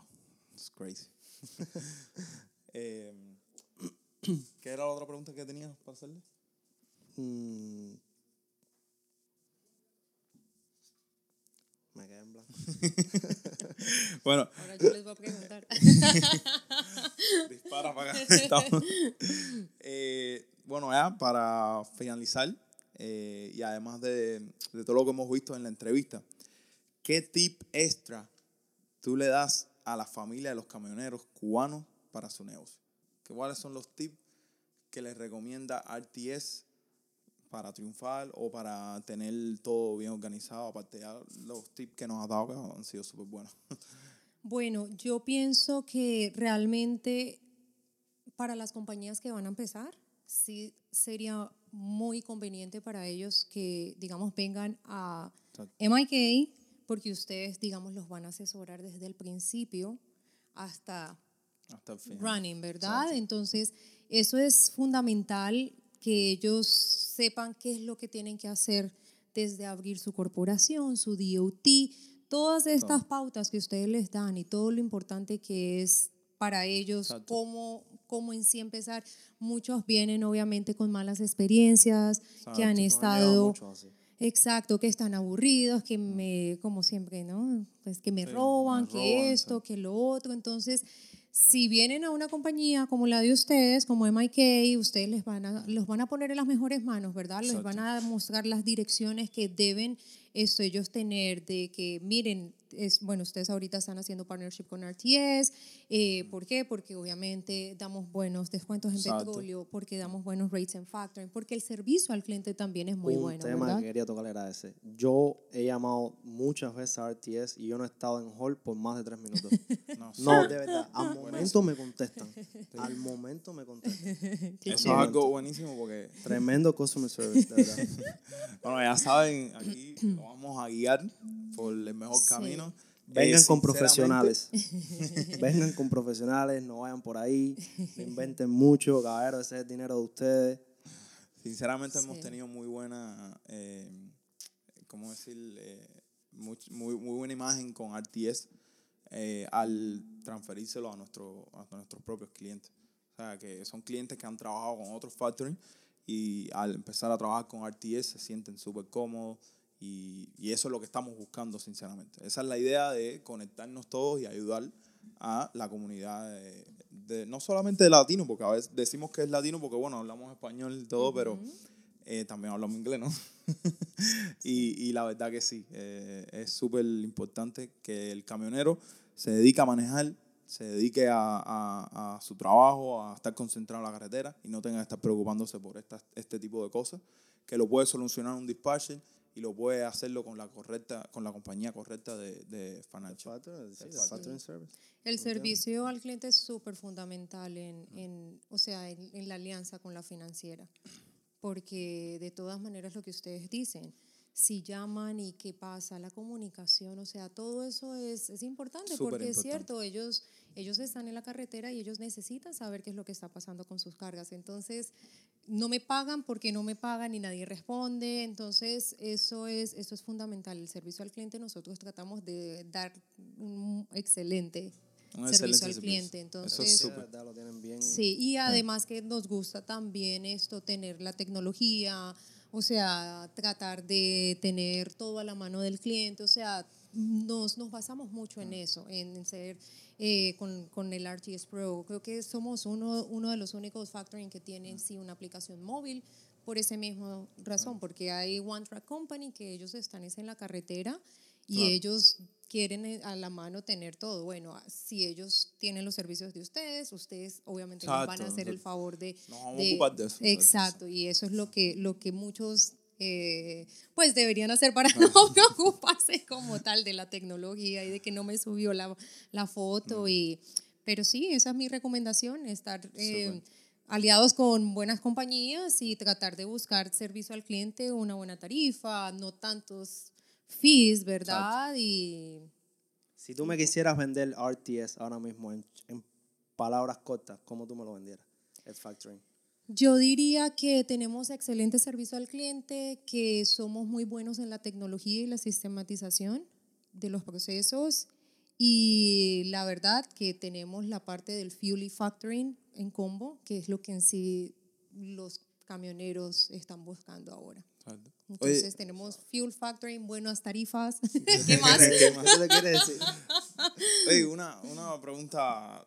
it's crazy. Eh, ¿Qué era la otra pregunta que tenías para hacerle? Mm. Me quedé en blanco. Bueno, Ahora yo les voy a preguntar. dispara para acá. Estamos- Eh, bueno, ya para finalizar, eh, y además de, de todo lo que hemos visto en la entrevista, ¿qué tip extra tú le das a la familia de los camioneros cubanos para su negocio? ¿Qué- ¿Cuáles son los tips que les recomienda RTS para triunfar o para tener todo bien organizado? Aparte de los tips que nos ha dado que han sido súper buenos. Bueno, yo pienso que realmente para las compañías que van a empezar, sí sería muy conveniente para ellos que, digamos, vengan a MIK, porque ustedes, digamos, los van a asesorar desde el principio hasta Hasta el running, ¿verdad? Entonces, eso es fundamental que ellos sepan qué es lo que tienen que hacer desde abrir su corporación, su DOT, todas estas pautas que ustedes les dan y todo lo importante que es para ellos, Exacto. cómo, cómo en sí empezar. Muchos vienen obviamente con malas experiencias, que han estado... Exacto, que están aburridos, que me, como siempre, ¿no? Pues que me Sí, roban, me que esto, que lo otro. Entonces, si vienen a una compañía como la de ustedes, como MIK, ustedes les van a, los van a poner en las mejores manos, ¿verdad? Les van a mostrar las direcciones que deben esto, ellos tener, de que, miren, es, bueno, ustedes ahorita están haciendo partnership con RTS. eh, ¿Por qué? Porque obviamente damos buenos descuentos en Exacto. petróleo, porque damos buenos rates en factoring, porque el servicio al cliente también es muy un bueno, tema ¿verdad? que quería tocar era ese. Yo he llamado muchas veces a RTS y yo no he estado en hold por más de tres minutos. No, no, de verdad. Al momento me contestan. Al momento me contestan. Eso es algo buenísimo porque, Tremendo customer service, de verdad. bueno, ya saben, aquí lo vamos a guiar por el mejor Sí. camino. Vengan Eh, con sinceramente, profesionales. Vengan con profesionales, no vayan por ahí, no inventen mucho, caballero, ese es el dinero de ustedes. Sinceramente hemos Sí. tenido muy buena, eh, ¿cómo decir? Eh, much- muy, muy buena imagen con RTS eh, al transferírselo a, nuestro, a nuestros propios clientes. O O sea, que son clientes que han trabajado con otros factoring y al empezar a trabajar con RTS se sienten súper cómodos y, y eso es lo que estamos buscando, sinceramente. Esa es la idea de conectarnos todos y ayudar a la comunidad de, de- no solamente de latino, porque a veces decimos que es latino porque, bueno, hablamos español y todo, pero eh, también hablamos inglés, ¿no? y, y la verdad que sí, eh, es súper importante que el camionero se dedique a manejar, se dedique a, a- a su trabajo, a estar concentrado en la carretera y no tenga que estar preocupándose por estas- este tipo de cosas, que lo puede solucionar un dispatcher y lo puede hacerlo con la correcta con la compañía correcta de, de financial. Sí, service. El servicio al cliente es súper fundamental en, en, o sea, en, en la alianza con la financiera, porque de todas maneras lo que ustedes dicen, si llaman y qué pasa, la comunicación, o sea, todo eso es, es importante Súper porque es cierto, ellos, ellos están en la carretera y ellos necesitan saber qué es lo que está pasando con sus cargas. Entonces, no me pagan porque no me pagan y nadie responde. Entonces, eso es, eso es fundamental. El servicio al cliente nosotros tratamos de dar un excelente Un servicio al servicio. cliente. Eso Entonces, es lo tienen bien. Sí, y además que nos gusta también esto, tener la tecnología, o sea, tratar de tener todo a la mano del cliente, o sea, nos, nos basamos mucho en eso, en ser eh, con, con el RTS Pro. Creo que somos uno, uno de los únicos factoring que tienen sí una aplicación móvil por esa misma razón, porque hay One Track Company que ellos están es en la carretera y Claro. ellos quieren eh, a la mano tener todo. Bueno, si ellos tienen los servicios de ustedes, ustedes obviamente nos van a Exacto, hacer el favor de... nos vamos a de- ocupar de eso, exacto. Exacto, y eso es lo que, lo que muchos eh, pues deberían hacer para no preocuparse como tal de la tecnología y de que no me subió la, la foto. Y, pero sí, esa es mi recomendación, estar eh, aliados con buenas compañías y tratar de buscar servicio al cliente, una buena tarifa, no tantos fees, ¿verdad? Y Si tú me quisieras vender RTS ahora mismo en, en palabras cortas, ¿cómo tú me lo vendieras? El factoring. Yo diría que tenemos excelente servicio al cliente, que somos muy buenos en la tecnología y la sistematización de los procesos y la verdad que tenemos la parte del fuel y factoring en combo, que es lo que en sí los camioneros están buscando ahora. Entonces tenemos fuel factoring, buenas tarifas. ¿Qué más? ¿Qué más le quieres decir? Oye, una, una pregunta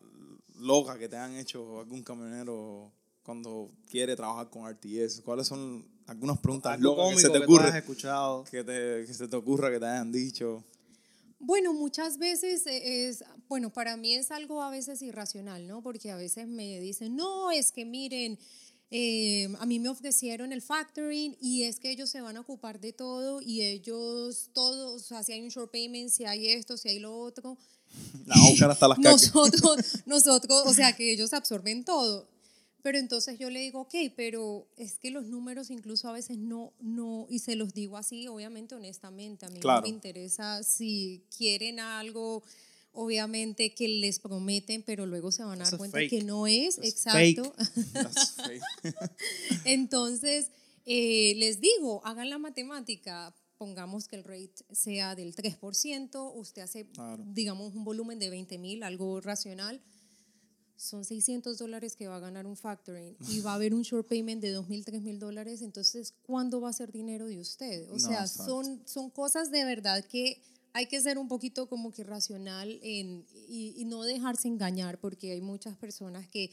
loca que te han hecho algún camionero cuando quiere trabajar con RTS. ¿Cuáles son algunas preguntas Algo locas que se te que ocurre? has escuchado. Que, te, que se te ocurra que te hayan dicho. Bueno, muchas veces es, bueno, para mí es algo a veces irracional, ¿no? Porque a veces me dicen, no, es que miren, eh, a mí me ofrecieron el factoring y es que ellos se van a ocupar de todo y ellos todos, o sea, si hay un short payment, si hay esto, si hay lo otro, La hasta las nosotros, nosotros, o sea, que ellos absorben todo. Pero entonces yo le digo, ok, pero es que los números incluso a veces no, no, y se los digo así, obviamente, honestamente, a mí Claro. no me interesa si quieren algo, obviamente, que les prometen, pero luego se van a dar cuenta fake. que no es, exacto. That's fake. Entonces, eh, les digo, hagan la matemática, pongamos que el rate sea del 3%, usted hace, Claro. digamos, un volumen de 20 mil, algo racional, son 600 dólares que va a ganar un factoring y va a haber un short payment de 2 mil, 3 mil dólares, entonces, ¿cuándo va a ser dinero de usted? O No, sea, exacto. son, son cosas de verdad que hay que ser un poquito como que racional en, y, y no dejarse engañar, porque hay muchas personas que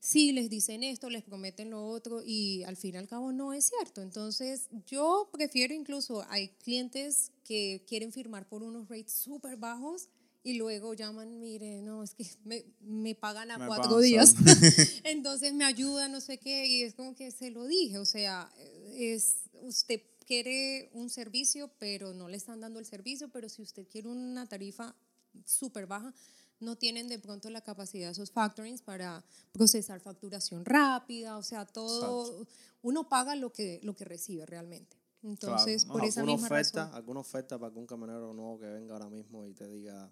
sí les dicen esto, les prometen lo otro y al fin y al cabo no es cierto. Entonces yo prefiero incluso, hay clientes que quieren firmar por unos rates súper bajos y luego llaman, mire, no, es que me, me pagan a Me cuatro pagan, días. Entonces me ayuda, no sé qué, y es como que se lo dije, o sea, es, usted quiere un servicio, pero no le están dando el servicio, pero si usted quiere una tarifa súper baja, no tienen de pronto la capacidad de esos factorings para procesar facturación rápida, o sea, todo, uno paga lo que, lo que recibe realmente. Entonces, no, por esa ¿Alguna misma oferta, razón. ¿Alguna oferta para que un camionero nuevo que venga ahora mismo y te diga,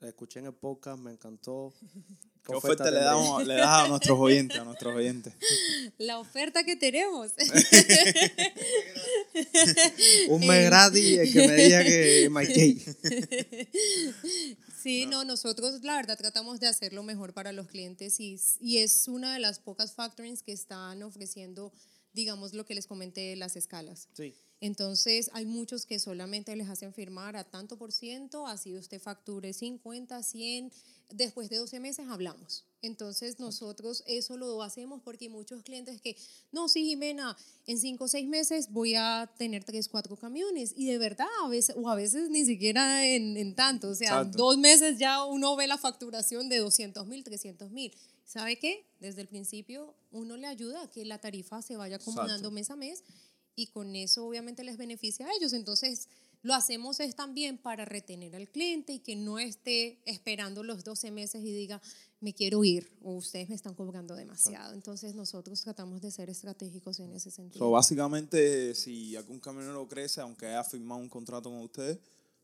escuché en el podcast, me encantó? ¿Qué oferta le tendría?" damos le das a nuestros oyentes? A nuestros oyentes. La oferta que tenemos. Un mes gratis el que me diga que my cake. Sí, no. nosotros la verdad tratamos de hacer lo mejor para los clientes y, y es una de las pocas factorings que están ofreciendo, digamos, lo que les comenté, las escalas. Sí. Entonces, hay muchos que solamente les hacen firmar a tanto por ciento, así usted facture 50, 100, después de 12 meses hablamos. Entonces, nosotros eso lo hacemos porque hay muchos clientes que, no, sí, Jimena, en 5 o 6 meses voy a tener 3, 4 camiones. Y de verdad, a veces, o a veces ni siquiera en, en tanto. O sea, Exacto. dos meses ya uno ve la facturación de 200 mil, 300 mil. ¿Sabe qué? Desde el principio uno le ayuda a que la tarifa se vaya acomodando Exacto. mes a mes y con eso obviamente les beneficia a ellos. Entonces, lo hacemos es también para retener al cliente y que no esté esperando los 12 meses y diga, me quiero ir o ustedes me están cobrando demasiado. Entonces, nosotros tratamos de ser estratégicos en ese sentido. So, básicamente, si algún camionero crece, aunque haya firmado un contrato con ustedes,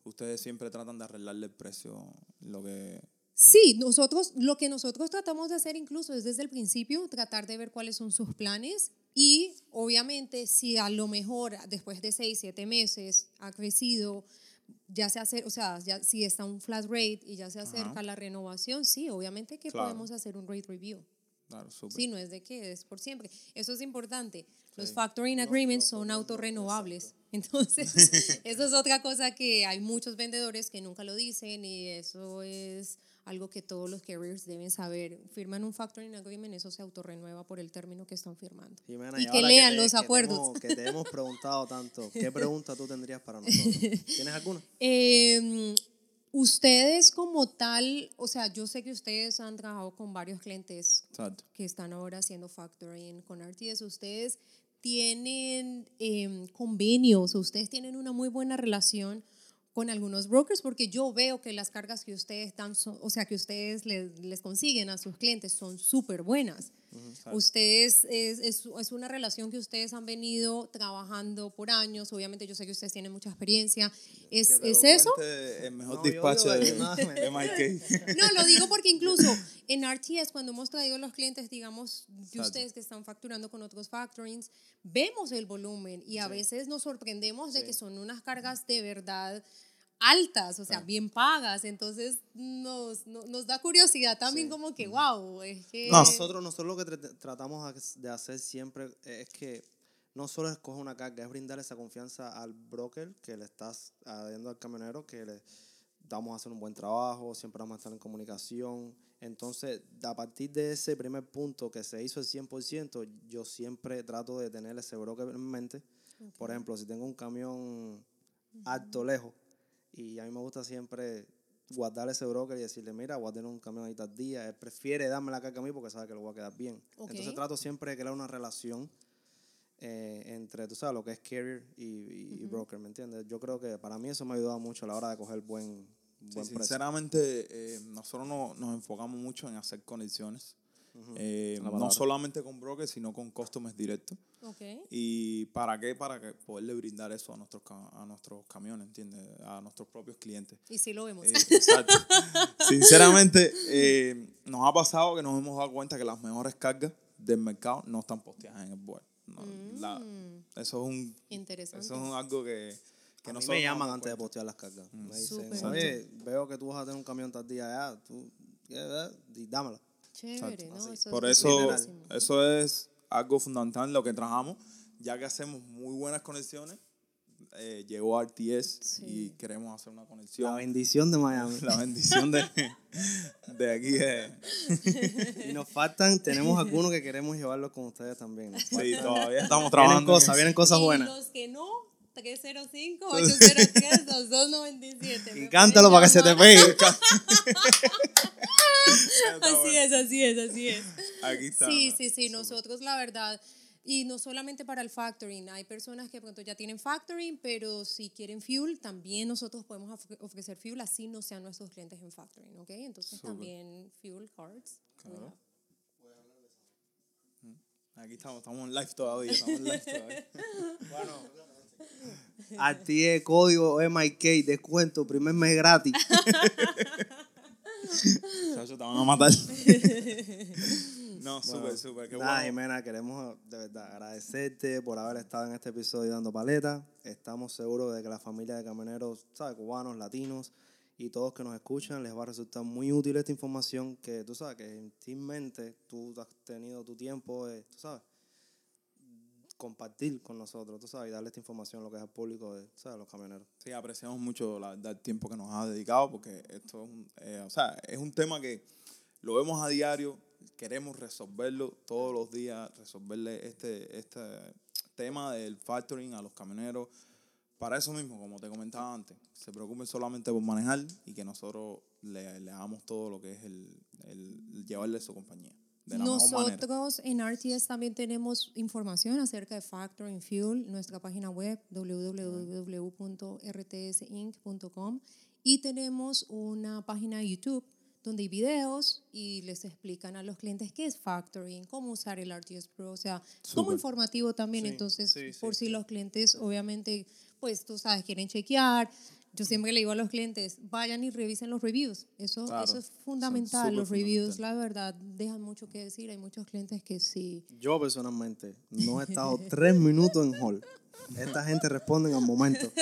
ustedes siempre tratan de arreglarle el precio, lo que... Sí, nosotros, lo que nosotros tratamos de hacer incluso es desde el principio tratar de ver cuáles son sus planes y obviamente si a lo mejor después de seis, siete meses ha crecido, ya se hace, o sea, ya, si está un flat rate y ya se acerca la renovación, sí, obviamente que Claro. podemos hacer un rate review. Claro. Sí, no es de que es por siempre. Eso es importante. Los factoring agreements son autorrenovables. Entonces, eso es otra cosa que hay muchos vendedores que nunca lo dicen y eso es algo que todos los carriers deben saber. Firman un factoring agreement, eso se autorrenueva por el término que están firmando. Jimena, y que lean te- los que te acuerdos. hemos- que te hemos preguntado tanto, ¿qué pregunta tú tendrías para nosotros? ¿Tienes alguna? Eh, ustedes como tal, o sea, yo sé que ustedes han trabajado con varios clientes Exacto. que están ahora haciendo factoring con RTS, ustedes tienen em, convenios, o ustedes tienen una muy buena relación con algunos brokers, porque yo veo que las cargas que ustedes dan, o sea, que ustedes les, les consiguen a sus clientes son súper buenas. Ustedes, es, es, es una relación que ustedes han venido trabajando por años, obviamente yo sé que ustedes tienen mucha experiencia. ¿Es, ¿es eso? El mejor No, despacho de, de MyK. No, lo digo porque incluso en RTS, cuando hemos traído a los clientes, digamos, de Exacto. ustedes que están facturando con otros factorings, vemos el volumen y a veces nos sorprendemos de que son unas cargas de verdad altas, o sea, bien pagas. Entonces nos, no- nos da curiosidad también como que, wow, es que... Nosotros, nosotros lo que tra- tratamos de hacer siempre es que no solo escoger una carga, es brindar esa confianza al broker que le estás dando al camionero, que le vamos a hacer un buen trabajo, siempre vamos a estar en comunicación. Entonces, a partir de ese primer punto que se hizo el 100%, yo siempre trato de tener ese broker en mente. Por ejemplo, si tengo un camión alto, lejos, y a mí me gusta siempre guardar ese broker y decirle, mira, voy a tener un camión ahí tal día. Él prefiere darme la carga a mí porque sabe que lo voy a quedar bien. Entonces trato siempre de crear una relación eh, entre, tú sabes, lo que es carrier y, y- y broker, ¿me entiendes? Yo creo que para mí eso me ha ayudado mucho a la hora de coger buen, Sí, buen precio. sinceramente, eh, nosotros no- nos enfocamos mucho en hacer conexiones. Eh, no solamente con brokers, sino con customers directos. ¿Y para qué? Para que poderle brindar eso a nuestros, a nuestros camiones, ¿entiendes? A nuestros propios clientes. Y sí lo vemos. Eh, exacto. Sinceramente, eh, nos ha pasado que nos hemos dado cuenta que las mejores cargas del mercado no están posteadas en el board. No, la- eso es un Interesante. eso es un algo que, que A mí nosotros me llaman antes de postear las cargas. Me dicen, Súper. oye, veo que tú vas a tener un camión tal día allá, tú, ¿qué? y dámela. Chévere, ¿no? Eso Por es eso, eso es algo fundamental en lo que trabajamos, ya que hacemos muy buenas conexiones. eh, llegó RTS y queremos hacer una La conexión. bendición de Miami. La bendición de, de aquí de, y nos faltan, tenemos algunos que queremos llevarlos con ustedes también. Sí, todavía estamos Vienen trabajando. en cosas, vienen cosas y buenas. los que no, 305-803-2297. Y me cántalo para que se te pegue. Así es, así es, así es. Aquí está. Sí, sí, sí, nosotros la verdad, y no solamente para el factoring, hay personas que pronto ya tienen factoring, pero si quieren fuel, también nosotros podemos ofre- ofrecer fuel, así no sean nuestros clientes en factoring, ¿ok? Entonces también fuel cards. Claro. have. Aquí estamos, estamos en live todavía. Estamos en live todavía. A ti el código MIK, descuento, primer mes gratis. Chacho, te van a matar. no, súper, súper. Qué Nada, bueno. Jimena, queremos de verdad agradecerte por haber estado en este episodio dando paleta. Estamos seguros de que la familia de camioneros, ¿sabes? Cubanos, latinos y todos que nos escuchan les va a resultar muy útil esta información que tú sabes que gentilmente tú has tenido tu tiempo, de, tú sabes, compartir con nosotros, tú sabes, y darle esta información a lo que es al público de, ¿sabes? los camioneros. Sí, apreciamos mucho la el tiempo que nos ha dedicado porque esto eh, o sea, es un tema que lo vemos a diario, queremos resolverlo todos los días, resolverle este, este tema del factoring a los camioneros. Para eso mismo, como te comentaba antes, se preocupen solamente por manejar y que nosotros le, le hagamos todo lo que es el, el llevarle su compañía. De la. Nosotros en RTS también tenemos información acerca de Factoring Fuel, nuestra página web www.rtsinc.com y tenemos una página de YouTube donde hay videos y les explican a los clientes qué es factoring, cómo usar el RTS Pro, o sea, como informativo también, Sí, entonces sí, sí, por si los clientes obviamente, pues tú sabes, quieren chequear, yo siempre le digo a los clientes, vayan y revisen los reviews, eso, Claro, eso es fundamental, los reviews, fundamental. la verdad, dejan mucho que decir, hay muchos clientes que sí. Yo personalmente no he estado tres minutos en hall. Esta gente responde al momento.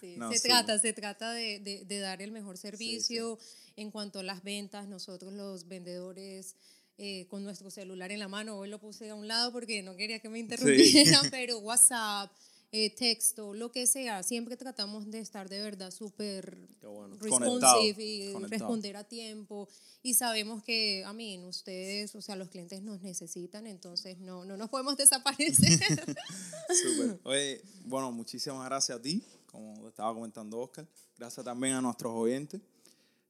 Sí, No, se trata, se trata de, de- de dar el mejor servicio en cuanto a las ventas. Nosotros los vendedores eh, con nuestro celular en la mano, hoy lo puse a un lado porque no quería que me interrumpieran, pero WhatsApp, eh, texto, lo que sea, siempre tratamos de estar de verdad súper Conectado, responsive y conectado. responder a tiempo. Y sabemos que, a mí, ustedes, o sea, los clientes nos necesitan, entonces no, no nos podemos desaparecer. Súper. Oye, bueno, muchísimas gracias a ti, como te estaba comentando Oscar. Gracias también a nuestros oyentes.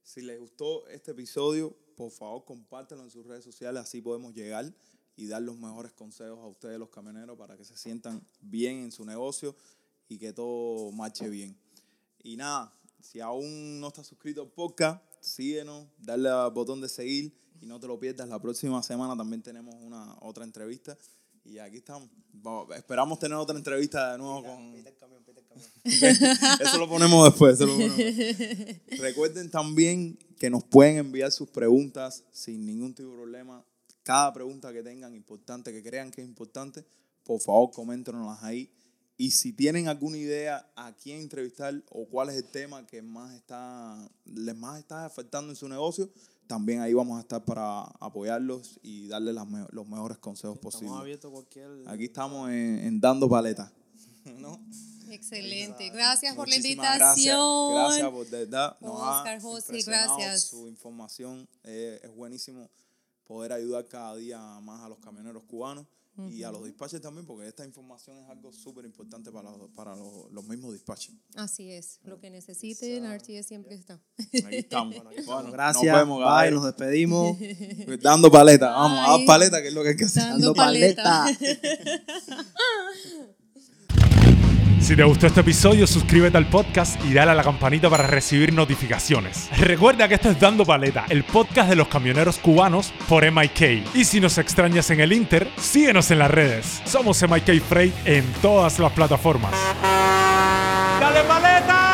Si les gustó este episodio, por favor, compártelo en sus redes sociales, así podemos llegar y dar los mejores consejos a ustedes, los camioneros, para que se sientan bien en su negocio y que todo marche bien. Y nada, si aún no estás suscrito al podcast, síguenos, dale al botón de seguir y no te lo pierdas. La próxima semana también tenemos una otra entrevista. Y aquí estamos. Vamos, esperamos tener otra entrevista de nuevo con... Eso lo ponemos después. eso lo ponemos después. Recuerden también que nos pueden enviar sus preguntas sin ningún tipo de problema. Cada pregunta que tengan importante, que crean que es importante, por favor, coméntenoslas ahí. Y si tienen alguna idea a quién entrevistar o cuál es el tema que más está, les más está afectando en su negocio, también ahí vamos a estar para apoyarlos y darles las me- los mejores consejos Estamos posibles. abiertos a cualquier... Aquí estamos en, en Dando Paleta. ¿no? Excelente. Gracias por la invitación. Gracias, gracias por de verdad. Oscar, José, gracias. Su información eh, es buenísimo poder ayudar cada día más a los camioneros cubanos y a los dispatchers también, porque esta información es algo súper importante para, los, para los, los mismos dispatchers. Así es. Lo que necesiten, RTS siempre está. Aquí estamos. Bueno, Gracias. Nos vemos, Bye, nos despedimos. Dando paleta. Vamos, a paleta, que es lo que hay que hacer. Dando paleta. Si te gustó este episodio, suscríbete al podcast y dale a la campanita para recibir notificaciones. Recuerda que esto es Dando Paleta, el podcast de los camioneros cubanos por MIK. Y si nos extrañas en el Inter, síguenos en las redes. Somos MIK Freight en todas las plataformas. ¡Dale paleta!